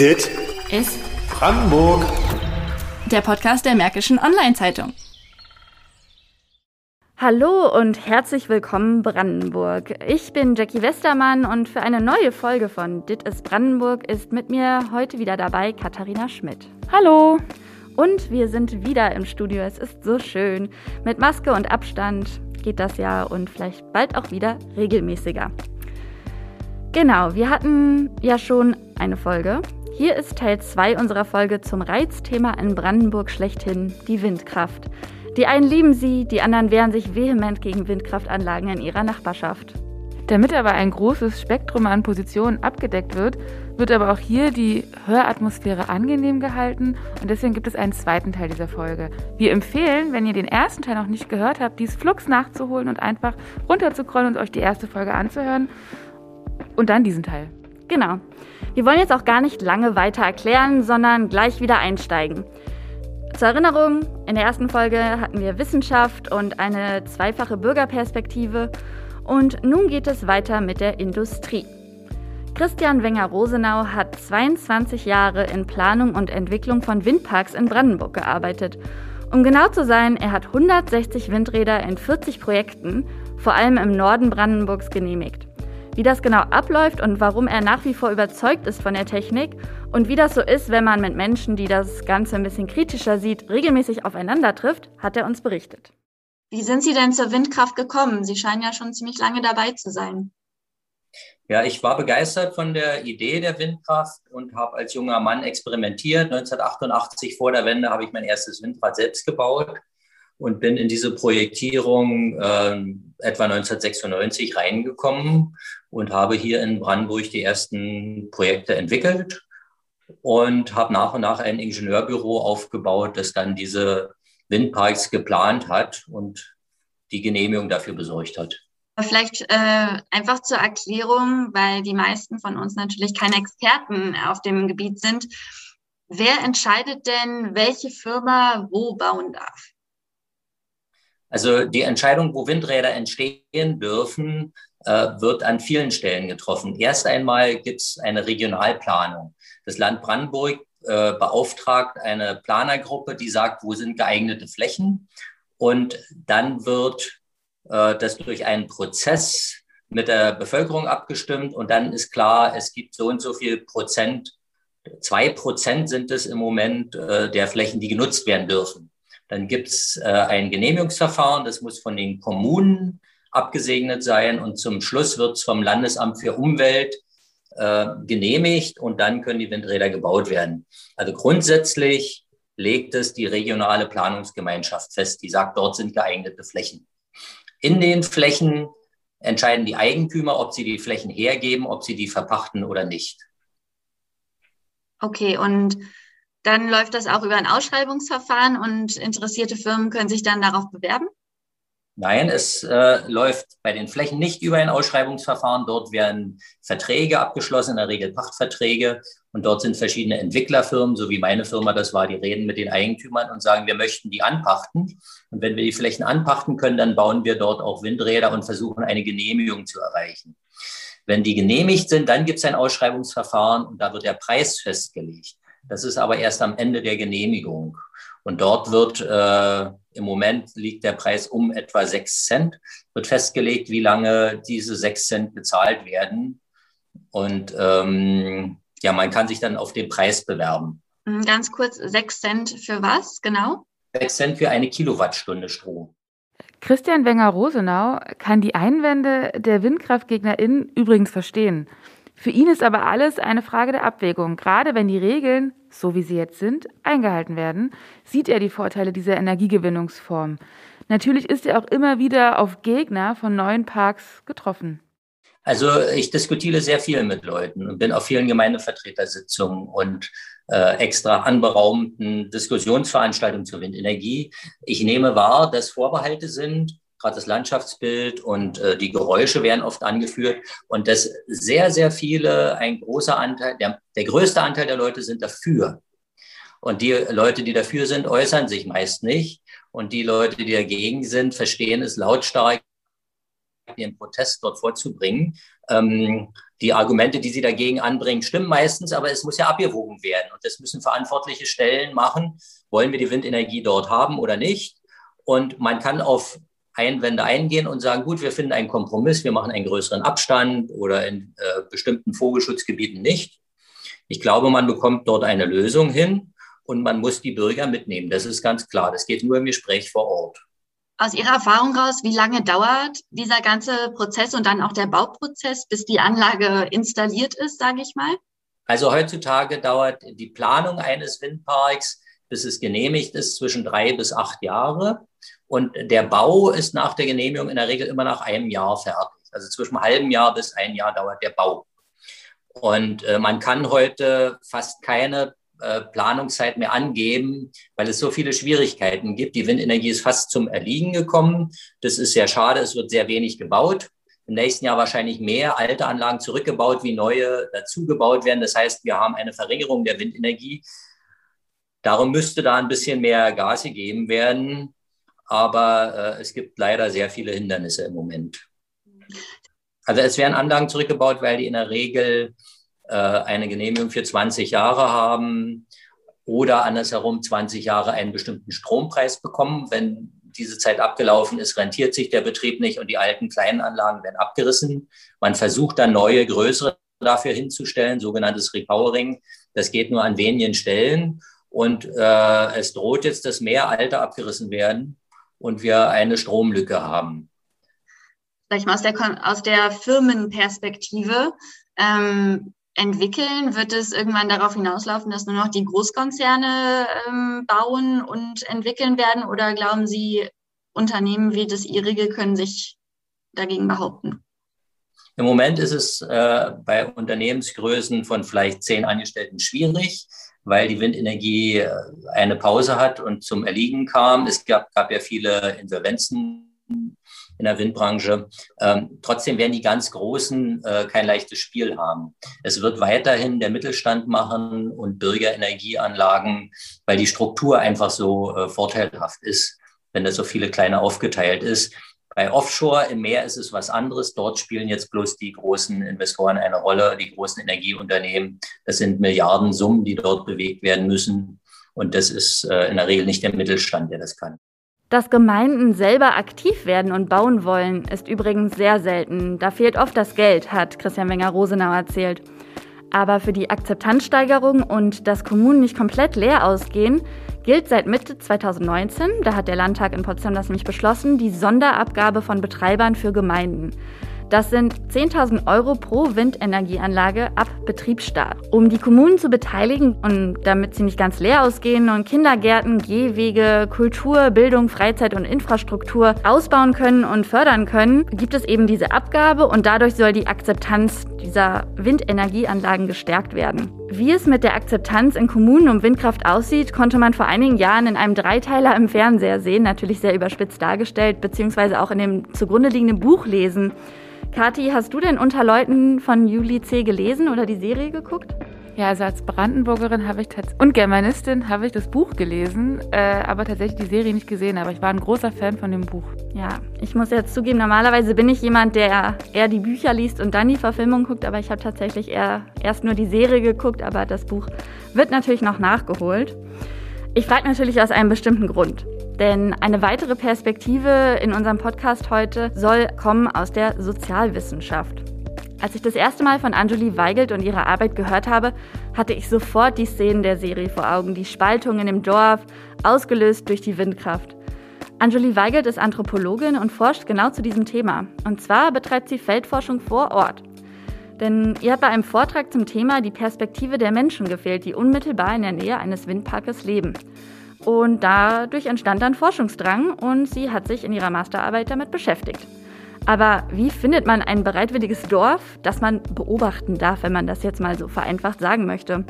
Dit ist Brandenburg. Der Podcast der Märkischen Online-Zeitung. Hallo und herzlich willkommen Brandenburg. Ich bin Jackie Westermann und für eine neue Folge von Dit ist Brandenburg ist mit mir heute wieder dabei Katharina Schmidt. Hallo. Und wir sind wieder im Studio. Es ist so schön. Mit Maske und Abstand geht das ja und vielleicht bald auch wieder regelmäßiger. Genau, wir hatten ja schon eine Folge hier ist Teil 2 unserer Folge zum Reizthema in Brandenburg schlechthin, die Windkraft. Die einen lieben sie, die anderen wehren sich vehement gegen Windkraftanlagen in ihrer Nachbarschaft. Damit aber ein großes Spektrum an Positionen abgedeckt wird, wird aber auch hier die Höratmosphäre angenehm gehalten und deswegen gibt es einen zweiten Teil dieser Folge. Wir empfehlen, wenn ihr den ersten Teil noch nicht gehört habt, dies flugs nachzuholen und einfach runterzuscrollen und euch die erste Folge anzuhören und dann diesen Teil. Genau. Wir wollen jetzt auch gar nicht lange weiter erklären, sondern gleich wieder einsteigen. Zur Erinnerung, in der ersten Folge hatten wir Wissenschaft und eine zweifache Bürgerperspektive und nun geht es weiter mit der Industrie. Christian Wenger-Rosenau hat 22 Jahre in Planung und Entwicklung von Windparks in Brandenburg gearbeitet. Um genau zu sein, er hat 160 Windräder in 40 Projekten, vor allem im Norden Brandenburgs, genehmigt. Wie das genau abläuft und warum er nach wie vor überzeugt ist von der Technik und wie das so ist, wenn man mit Menschen, die das Ganze ein bisschen kritischer sieht, regelmäßig aufeinander trifft, hat er uns berichtet. Wie sind Sie denn zur Windkraft gekommen? Sie scheinen ja schon ziemlich lange dabei zu sein. Ja, ich war begeistert von der Idee der Windkraft und habe als junger Mann experimentiert. 1988 vor der Wende habe ich mein erstes Windrad selbst gebaut und bin in diese Projektierung äh, etwa 1996 reingekommen und habe hier in Brandenburg die ersten Projekte entwickelt und habe nach und nach ein Ingenieurbüro aufgebaut, das dann diese Windparks geplant hat und die Genehmigung dafür besorgt hat. Vielleicht äh, einfach zur Erklärung, weil die meisten von uns natürlich keine Experten auf dem Gebiet sind. Wer entscheidet denn, welche Firma wo bauen darf? Also die Entscheidung, wo Windräder entstehen dürfen, wird an vielen Stellen getroffen. Erst einmal gibt es eine Regionalplanung. Das Land Brandenburg äh, beauftragt eine Planergruppe, die sagt, wo sind geeignete Flächen. Und dann wird äh, das durch einen Prozess mit der Bevölkerung abgestimmt. Und dann ist klar, es gibt so und so viel Prozent, zwei Prozent sind es im Moment äh, der Flächen, die genutzt werden dürfen. Dann gibt es äh, ein Genehmigungsverfahren, das muss von den Kommunen abgesegnet sein und zum Schluss wird es vom Landesamt für Umwelt äh, genehmigt und dann können die Windräder gebaut werden. Also grundsätzlich legt es die regionale Planungsgemeinschaft fest, die sagt, dort sind geeignete Flächen. In den Flächen entscheiden die Eigentümer, ob sie die Flächen hergeben, ob sie die verpachten oder nicht. Okay, und dann läuft das auch über ein Ausschreibungsverfahren und interessierte Firmen können sich dann darauf bewerben? Nein, es äh, läuft bei den Flächen nicht über ein Ausschreibungsverfahren. Dort werden Verträge abgeschlossen, in der Regel Pachtverträge. Und dort sind verschiedene Entwicklerfirmen, so wie meine Firma das war, die reden mit den Eigentümern und sagen, wir möchten die anpachten. Und wenn wir die Flächen anpachten können, dann bauen wir dort auch Windräder und versuchen eine Genehmigung zu erreichen. Wenn die genehmigt sind, dann gibt es ein Ausschreibungsverfahren und da wird der Preis festgelegt. Das ist aber erst am Ende der Genehmigung. Und dort wird äh, im Moment liegt der Preis um etwa sechs Cent, wird festgelegt, wie lange diese sechs Cent bezahlt werden. Und ähm, ja, man kann sich dann auf den Preis bewerben. Mhm, ganz kurz, sechs Cent für was genau? Sechs Cent für eine Kilowattstunde Strom. Christian Wenger-Rosenau kann die Einwände der WindkraftgegnerInnen übrigens verstehen. Für ihn ist aber alles eine Frage der Abwägung. Gerade wenn die Regeln, so wie sie jetzt sind, eingehalten werden, sieht er die Vorteile dieser Energiegewinnungsform. Natürlich ist er auch immer wieder auf Gegner von neuen Parks getroffen. Also ich diskutiere sehr viel mit Leuten und bin auf vielen Gemeindevertretersitzungen und äh, extra anberaumten Diskussionsveranstaltungen zur Windenergie. Ich nehme wahr, dass Vorbehalte sind, gerade das Landschaftsbild und äh, die Geräusche werden oft angeführt und dass sehr, sehr viele, ein großer Anteil, der, der größte Anteil der Leute sind dafür. Und die Leute, die dafür sind, äußern sich meist nicht. Und die Leute, die dagegen sind, verstehen es lautstark, den Protest dort vorzubringen. Ähm, Die Argumente, die Sie dagegen anbringen, stimmen meistens, aber es muss ja abgewogen werden. Und das müssen verantwortliche Stellen machen. Wollen wir die Windenergie dort haben oder nicht? Und man kann auf Einwände eingehen und sagen, gut, wir finden einen Kompromiss, wir machen einen größeren Abstand oder in äh, bestimmten Vogelschutzgebieten nicht. Ich glaube, man bekommt dort eine Lösung hin und man muss die Bürger mitnehmen. Das ist ganz klar. Das geht nur im Gespräch vor Ort. Aus Ihrer Erfahrung raus, wie lange dauert dieser ganze Prozess und dann auch der Bauprozess, bis die Anlage installiert ist, sage ich mal? Also heutzutage dauert die Planung eines Windparks, bis es genehmigt ist, zwischen drei bis acht Jahre. Und der Bau ist nach der Genehmigung in der Regel immer nach einem Jahr fertig. Also zwischen einem halben Jahr bis ein Jahr dauert der Bau. Und äh, man kann heute fast keine äh, Planungszeit mehr angeben, weil es so viele Schwierigkeiten gibt. Die Windenergie ist fast zum Erliegen gekommen. Das ist sehr schade. Es wird sehr wenig gebaut. Im nächsten Jahr wahrscheinlich mehr alte Anlagen zurückgebaut, wie neue dazugebaut werden. Das heißt, wir haben eine Verringerung der Windenergie. Darum müsste da ein bisschen mehr Gas gegeben werden. Aber äh, es gibt leider sehr viele Hindernisse im Moment. Also es werden Anlagen zurückgebaut, weil die in der Regel äh, eine Genehmigung für 20 Jahre haben oder andersherum 20 Jahre einen bestimmten Strompreis bekommen. Wenn diese Zeit abgelaufen ist, rentiert sich der Betrieb nicht und die alten kleinen Anlagen werden abgerissen. Man versucht dann neue, größere dafür hinzustellen, sogenanntes Repowering. Das geht nur an wenigen Stellen. Und äh, es droht jetzt, dass mehr alte abgerissen werden und wir eine Stromlücke haben. Ich mal, aus der, aus der Firmenperspektive, ähm, entwickeln? Wird es irgendwann darauf hinauslaufen, dass nur noch die Großkonzerne ähm, bauen und entwickeln werden? Oder glauben Sie, Unternehmen wie das Ihrige können sich dagegen behaupten? Im Moment ist es äh, bei Unternehmensgrößen von vielleicht zehn Angestellten schwierig, weil die Windenergie äh, eine Pause hat und zum Erliegen kam. Es gab, gab ja viele Insolvenzen in der Windbranche. Ähm, trotzdem werden die ganz Großen äh, kein leichtes Spiel haben. Es wird weiterhin der Mittelstand machen und Bürgerenergieanlagen, weil die Struktur einfach so äh, vorteilhaft ist, wenn das so viele kleine aufgeteilt ist. Bei Offshore im Meer ist es was anderes. Dort spielen jetzt bloß die großen Investoren eine Rolle, die großen Energieunternehmen. Das sind Milliardensummen, die dort bewegt werden müssen. Und das ist äh, in der Regel nicht der Mittelstand, der das kann. Dass Gemeinden selber aktiv werden und bauen wollen, ist übrigens sehr selten. Da fehlt oft das Geld, hat Christian Wenger-Rosenau erzählt. Aber für die Akzeptanzsteigerung und dass Kommunen nicht komplett leer ausgehen, gilt seit Mitte 2019, da hat der Landtag in Potsdam das nämlich beschlossen, die Sonderabgabe von Betreibern für Gemeinden. Das sind 10.000 Euro pro Windenergieanlage ab Betriebsstart. Um die Kommunen zu beteiligen und damit sie nicht ganz leer ausgehen und Kindergärten, Gehwege, Kultur, Bildung, Freizeit und Infrastruktur ausbauen können und fördern können, gibt es eben diese Abgabe und dadurch soll die Akzeptanz dieser Windenergieanlagen gestärkt werden. Wie es mit der Akzeptanz in Kommunen um Windkraft aussieht, konnte man vor einigen Jahren in einem Dreiteiler im Fernseher sehen, natürlich sehr überspitzt dargestellt, beziehungsweise auch in dem zugrunde liegenden Buch lesen. Kathi, hast du denn unter Leuten von Juli C. gelesen oder die Serie geguckt? Ja, also als Brandenburgerin habe ich und Germanistin habe ich das Buch gelesen, äh, aber tatsächlich die Serie nicht gesehen. Aber ich war ein großer Fan von dem Buch. Ja, ich muss jetzt zugeben, normalerweise bin ich jemand, der eher die Bücher liest und dann die Verfilmung guckt, aber ich habe tatsächlich eher erst nur die Serie geguckt, aber das Buch wird natürlich noch nachgeholt. Ich frage natürlich aus einem bestimmten Grund. Denn eine weitere Perspektive in unserem Podcast heute soll kommen aus der Sozialwissenschaft. Als ich das erste Mal von Anjuli Weigelt und ihrer Arbeit gehört habe, hatte ich sofort die Szenen der Serie vor Augen, die Spaltungen im Dorf, ausgelöst durch die Windkraft. Anjuli Weigelt ist Anthropologin und forscht genau zu diesem Thema. Und zwar betreibt sie Feldforschung vor Ort. Denn ihr hat bei einem Vortrag zum Thema die Perspektive der Menschen gefehlt, die unmittelbar in der Nähe eines Windparkes leben. Und dadurch entstand dann Forschungsdrang und sie hat sich in ihrer Masterarbeit damit beschäftigt. Aber wie findet man ein bereitwilliges Dorf, das man beobachten darf, wenn man das jetzt mal so vereinfacht sagen möchte?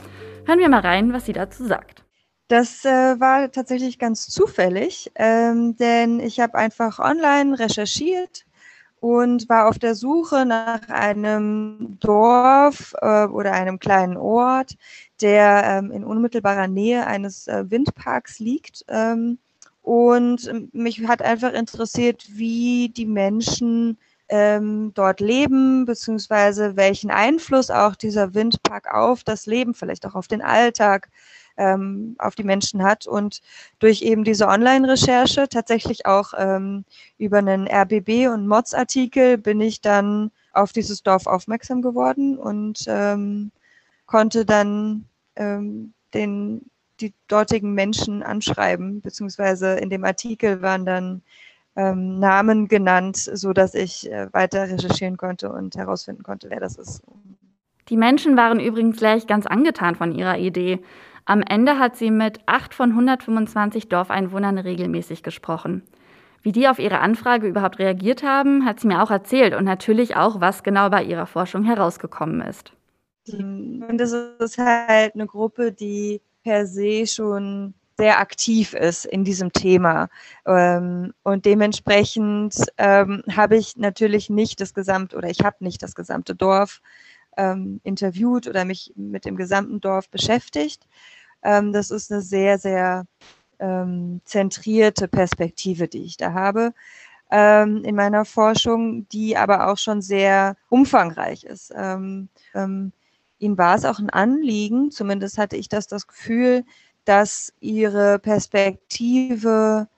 Hören wir mal rein, was sie dazu sagt. Das äh, war tatsächlich ganz zufällig, ähm, denn ich habe einfach online recherchiert und war auf der Suche nach einem Dorf äh, oder einem kleinen Ort, der ähm, in unmittelbarer Nähe eines äh, Windparks liegt. Ähm, und mich hat einfach interessiert, wie die Menschen ähm, dort leben, beziehungsweise welchen Einfluss auch dieser Windpark auf das Leben, vielleicht auch auf den Alltag, ähm, auf die Menschen hat. Und durch eben diese Online-Recherche, tatsächlich auch ähm, über einen RBB und Mods-Artikel, bin ich dann auf dieses Dorf aufmerksam geworden und ähm, konnte dann ähm, den, die dortigen Menschen anschreiben, beziehungsweise in dem Artikel waren dann ähm, Namen genannt, so dass ich äh, weiter recherchieren konnte und herausfinden konnte, wer das ist. Die Menschen waren übrigens gleich ganz angetan von ihrer Idee. Am Ende hat sie mit acht von 125 Dorfeinwohnern regelmäßig gesprochen. Wie die auf ihre Anfrage überhaupt reagiert haben, hat sie mir auch erzählt und natürlich auch, was genau bei ihrer Forschung herausgekommen ist. Und das ist halt eine Gruppe, die per se schon sehr aktiv ist in diesem Thema. Ähm, und dementsprechend ähm, habe ich natürlich nicht das gesamte oder ich habe nicht das gesamte Dorf ähm, interviewt oder mich mit dem gesamten Dorf beschäftigt. das ist eine sehr, sehr zentrierte Perspektive, die ich da habe in meiner Forschung, die aber auch schon sehr umfangreich ist. Ihnen war es auch ein Anliegen, zumindest hatte ich das das Gefühl, dass ihre Perspektive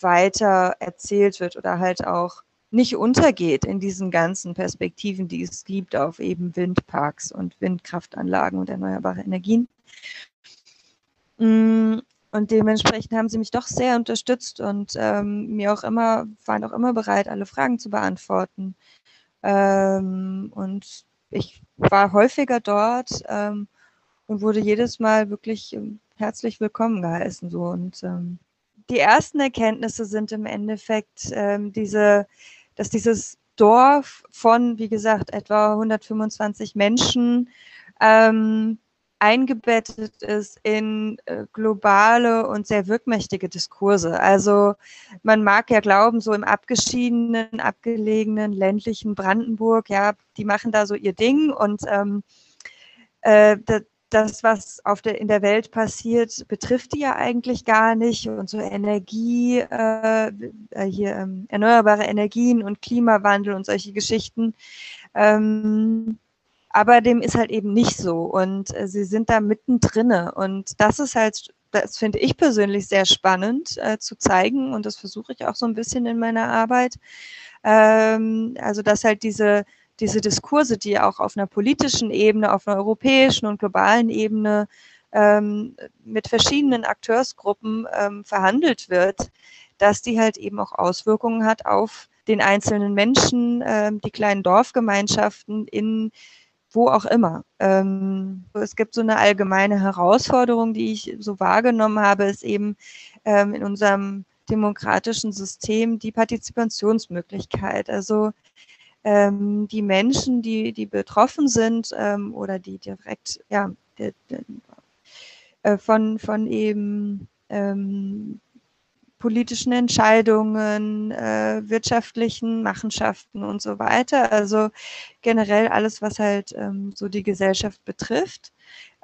weiter erzählt wird oder halt auch nicht untergeht in diesen ganzen Perspektiven, die es gibt auf eben Windparks und Windkraftanlagen und erneuerbare Energien. Mm, und dementsprechend haben sie mich doch sehr unterstützt und ähm, mir auch immer, waren auch immer bereit, alle Fragen zu beantworten. Ähm, und ich war häufiger dort ähm, und wurde jedes Mal wirklich ähm, herzlich willkommen geheißen. So. Und ähm, die ersten Erkenntnisse sind im Endeffekt ähm, diese, dass dieses Dorf von, wie gesagt, etwa 125 Menschen ähm, eingebettet ist in äh, globale und sehr wirkmächtige Diskurse. Also man mag ja glauben, so im abgeschiedenen, abgelegenen, ländlichen Brandenburg, ja, die machen da so ihr Ding und ähm, äh, das, was auf der, in der Welt passiert, betrifft die ja eigentlich gar nicht. Und so Energie, äh, äh, hier ähm, erneuerbare Energien und Klimawandel und solche Geschichten. Ähm, aber dem ist halt eben nicht so. Und äh, sie sind da mittendrin. Und das ist halt, das finde ich persönlich sehr spannend äh, zu zeigen. Und das versuche ich auch so ein bisschen in meiner Arbeit. Ähm, also, dass halt diese diese Diskurse, die auch auf einer politischen Ebene, auf einer europäischen und globalen Ebene ähm, mit verschiedenen Akteursgruppen ähm, verhandelt wird, dass die halt eben auch Auswirkungen hat auf den einzelnen Menschen, ähm, die kleinen Dorfgemeinschaften in wo auch immer. Ähm, es gibt so eine allgemeine Herausforderung, die ich so wahrgenommen habe, ist eben ähm, in unserem demokratischen System die Partizipationsmöglichkeit. Also ähm, die Menschen, die, die betroffen sind ähm, oder die direkt ja, äh, von, von eben ähm, politischen Entscheidungen, äh, wirtschaftlichen Machenschaften und so weiter. Also generell alles, was halt ähm, so die Gesellschaft betrifft,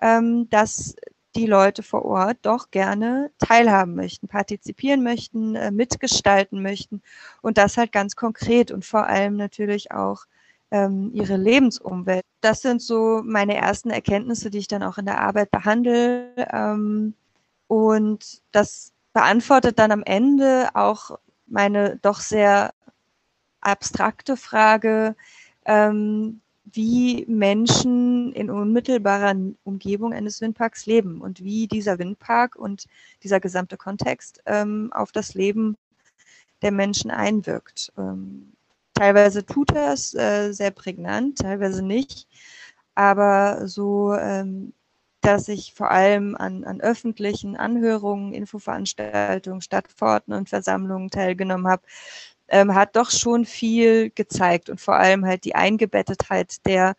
ähm, dass die Leute vor Ort doch gerne teilhaben möchten, partizipieren möchten, äh, mitgestalten möchten und das halt ganz konkret und vor allem natürlich auch ähm, ihre Lebensumwelt. Das sind so meine ersten Erkenntnisse, die ich dann auch in der Arbeit behandle ähm, und das beantwortet dann am Ende auch meine doch sehr abstrakte Frage, ähm, wie Menschen in unmittelbarer Umgebung eines Windparks leben und wie dieser Windpark und dieser gesamte Kontext ähm, auf das Leben der Menschen einwirkt. Ähm, teilweise tut er es äh, sehr prägnant, teilweise nicht, aber so, ähm, dass ich vor allem an, an öffentlichen Anhörungen, Infoveranstaltungen, Stadtforten und Versammlungen teilgenommen habe, ähm, hat doch schon viel gezeigt und vor allem halt die Eingebettetheit der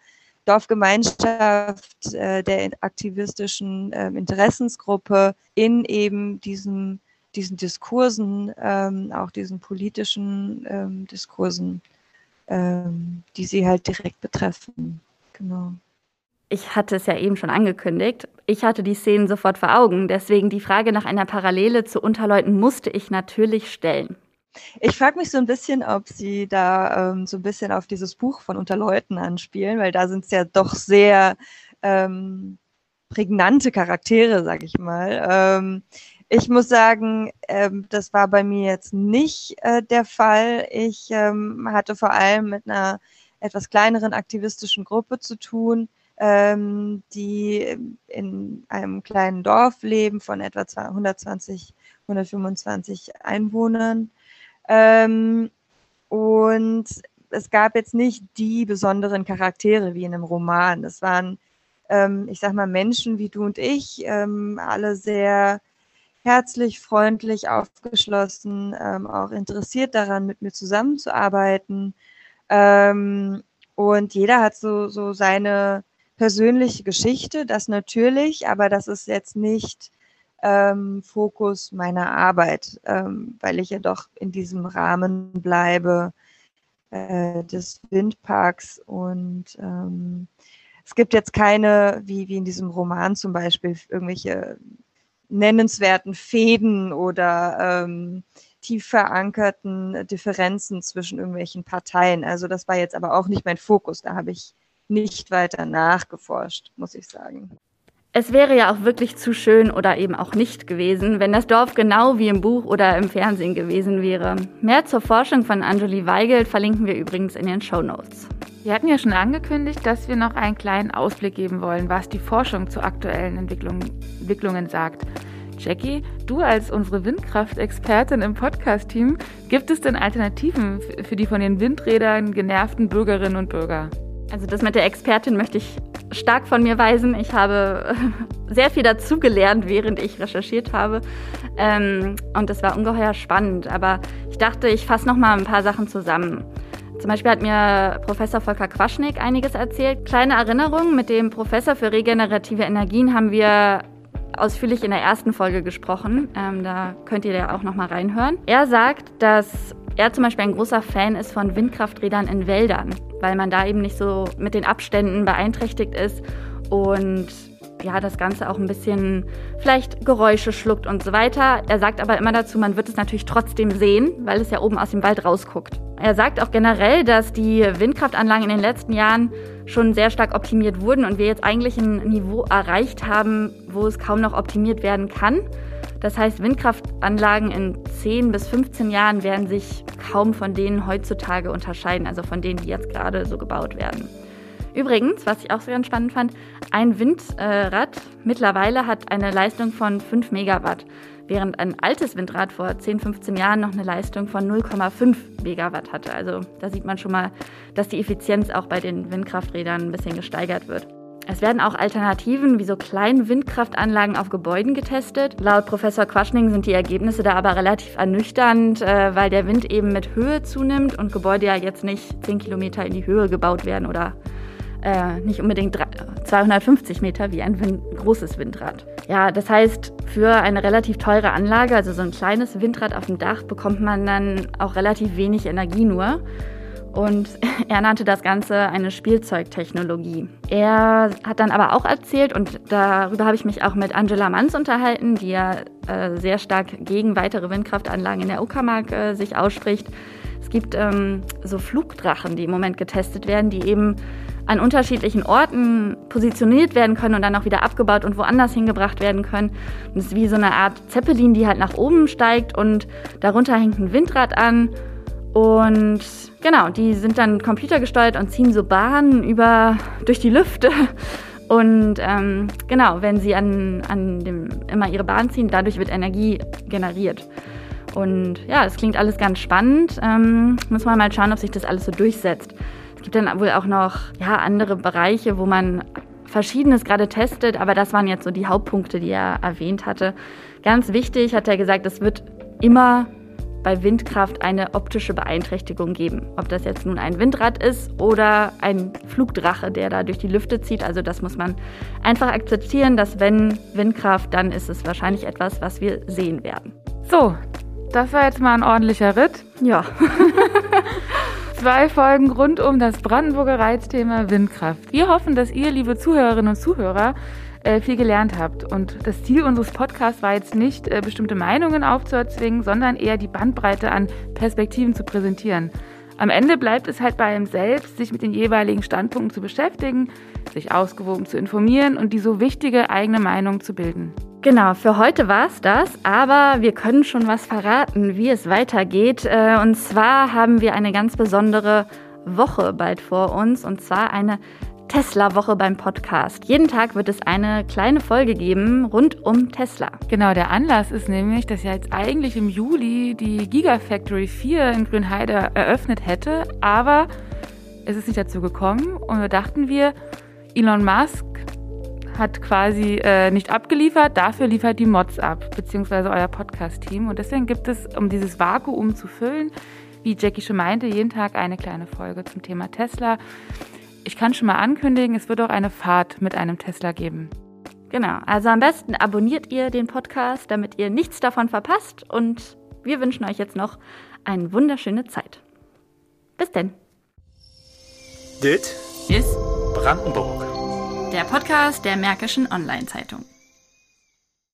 Dorfgemeinschaft, äh, der aktivistischen äh, Interessensgruppe in eben diesen, diesen Diskursen, ähm, auch diesen politischen ähm, Diskursen, ähm, die sie halt direkt betreffen. Genau. Ich hatte es ja eben schon angekündigt. Ich hatte die Szenen sofort vor Augen. Deswegen die Frage nach einer Parallele zu Unterleuten musste ich natürlich stellen. Ich frage mich so ein bisschen, ob Sie da ähm, so ein bisschen auf dieses Buch von Unterleuten anspielen, weil da sind es ja doch sehr ähm, prägnante Charaktere, sag ich mal. Ähm, ich muss sagen, ähm, das war bei mir jetzt nicht äh, der Fall. Ich ähm, hatte vor allem mit einer etwas kleineren aktivistischen Gruppe zu tun, ähm, die in einem kleinen Dorf leben von etwa 120, 125 Einwohnern. Ähm, und es gab jetzt nicht die besonderen Charaktere wie in einem Roman. Es waren, ähm, ich sag mal, Menschen wie du und ich, ähm, alle sehr herzlich, freundlich, aufgeschlossen, ähm, auch interessiert daran, mit mir zusammenzuarbeiten. Ähm, und jeder hat so, so seine persönliche Geschichte, das natürlich, aber das ist jetzt nicht ähm, Fokus meiner Arbeit, ähm, weil ich ja doch in diesem Rahmen bleibe äh, des Windparks und ähm, es gibt jetzt keine, wie, wie in diesem Roman zum Beispiel, irgendwelche nennenswerten Fäden oder ähm, tief verankerten Differenzen zwischen irgendwelchen Parteien. Also das war jetzt aber auch nicht mein Fokus. Da habe ich nicht weiter nachgeforscht, muss ich sagen. Es wäre ja auch wirklich zu schön oder eben auch nicht gewesen, wenn das Dorf genau wie im Buch oder im Fernsehen gewesen wäre. Mehr zur Forschung von Anjuli Weigelt verlinken wir übrigens in den Show Notes. Wir hatten ja schon angekündigt, dass wir noch einen kleinen Ausblick geben wollen, was die Forschung zu aktuellen Entwicklungen, Entwicklungen sagt. Jackie, du als unsere Windkraftexpertin im Podcast-Team, gibt es denn Alternativen für die von den Windrädern genervten Bürgerinnen und Bürger? Also das mit der Expertin möchte ich stark von mir weisen. Ich habe sehr viel dazugelernt, während ich recherchiert habe. Ähm, und das war ungeheuer spannend. Aber ich dachte, ich fasse noch mal ein paar Sachen zusammen. Zum Beispiel hat mir Professor Volker Quaschnik einiges erzählt. Kleine Erinnerung, mit dem Professor für regenerative Energien haben wir ausführlich in der ersten Folge gesprochen. Ähm, da könnt ihr ja auch noch mal reinhören. Er sagt, dass er zum Beispiel ein großer Fan ist von Windkrafträdern in Wäldern, weil man da eben nicht so mit den Abständen beeinträchtigt ist und ja, das Ganze auch ein bisschen vielleicht Geräusche schluckt und so weiter. Er sagt aber immer dazu, man wird es natürlich trotzdem sehen, weil es ja oben aus dem Wald rausguckt. Er sagt auch generell, dass die Windkraftanlagen in den letzten Jahren schon sehr stark optimiert wurden und wir jetzt eigentlich ein Niveau erreicht haben, wo es kaum noch optimiert werden kann. Das heißt, Windkraftanlagen in 10 bis 15 Jahren werden sich kaum von denen heutzutage unterscheiden, also von denen, die jetzt gerade so gebaut werden. Übrigens, was ich auch sehr ganz spannend fand, ein Windrad mittlerweile hat eine Leistung von 5 Megawatt, während ein altes Windrad vor 10, 15 Jahren noch eine Leistung von 0,5 Megawatt hatte. Also da sieht man schon mal, dass die Effizienz auch bei den Windkrafträdern ein bisschen gesteigert wird. Es werden auch Alternativen wie so kleine Windkraftanlagen auf Gebäuden getestet. Laut Professor Quaschning sind die Ergebnisse da aber relativ ernüchternd, äh, weil der Wind eben mit Höhe zunimmt und Gebäude ja jetzt nicht 10 Kilometer in die Höhe gebaut werden oder äh, nicht unbedingt 250 Meter wie ein Wind, großes Windrad. Ja, das heißt, für eine relativ teure Anlage, also so ein kleines Windrad auf dem Dach, bekommt man dann auch relativ wenig Energie nur. Und er nannte das Ganze eine Spielzeugtechnologie. Er hat dann aber auch erzählt, und darüber habe ich mich auch mit Angela Manns unterhalten, die ja äh, sehr stark gegen weitere Windkraftanlagen in der Uckermark äh, sich ausspricht. Es gibt ähm, so Flugdrachen, die im Moment getestet werden, die eben an unterschiedlichen Orten positioniert werden können und dann auch wieder abgebaut und woanders hingebracht werden können. Und es ist wie so eine Art Zeppelin, die halt nach oben steigt und darunter hängt ein Windrad an. Und genau, die sind dann computergesteuert und ziehen so Bahnen über, durch die Lüfte. Und ähm, genau, wenn sie an, an dem, immer ihre Bahn ziehen, dadurch wird Energie generiert. Und ja, das klingt alles ganz spannend. Ähm, muss man mal schauen, ob sich das alles so durchsetzt gibt dann wohl auch noch ja, andere Bereiche, wo man Verschiedenes gerade testet, aber das waren jetzt so die Hauptpunkte, die er erwähnt hatte. Ganz wichtig hat er gesagt, es wird immer bei Windkraft eine optische Beeinträchtigung geben. Ob das jetzt nun ein Windrad ist oder ein Flugdrache, der da durch die Lüfte zieht. Also das muss man einfach akzeptieren, dass wenn Windkraft, dann ist es wahrscheinlich etwas, was wir sehen werden. So, das war jetzt mal ein ordentlicher Ritt. Ja. Zwei Folgen rund um das Brandenburger Reizthema Windkraft. Wir hoffen, dass ihr, liebe Zuhörerinnen und Zuhörer, äh, viel gelernt habt. Und das Ziel unseres Podcasts war jetzt nicht, äh, bestimmte Meinungen aufzuerzwingen, sondern eher die Bandbreite an Perspektiven zu präsentieren. Am Ende bleibt es halt bei einem selbst, sich mit den jeweiligen Standpunkten zu beschäftigen, sich ausgewogen zu informieren und die so wichtige eigene Meinung zu bilden. Genau, für heute war es das, aber wir können schon was verraten, wie es weitergeht. Äh, und zwar haben wir eine ganz besondere Woche bald vor uns, und zwar eine Tesla-Woche beim Podcast. Jeden Tag wird es eine kleine Folge geben rund um Tesla. Genau, der Anlass ist nämlich, dass ja jetzt eigentlich im Juli die Gigafactory 4 in Grünheide eröffnet hätte, aber es ist nicht dazu gekommen und wir dachten wir, Elon Musk hat quasi äh, nicht abgeliefert, dafür liefert die Mods ab, beziehungsweise euer Podcast-Team. Und deswegen gibt es, um dieses Vakuum zu füllen, wie Jackie schon meinte, jeden Tag eine kleine Folge zum Thema Tesla. Ich kann schon mal ankündigen, es wird auch eine Fahrt mit einem Tesla geben. Genau, also am besten abonniert ihr den Podcast, damit ihr nichts davon verpasst. Und wir wünschen euch jetzt noch eine wunderschöne Zeit. Bis denn. Dit ist Brandenburg der Podcast der Märkischen Online-Zeitung.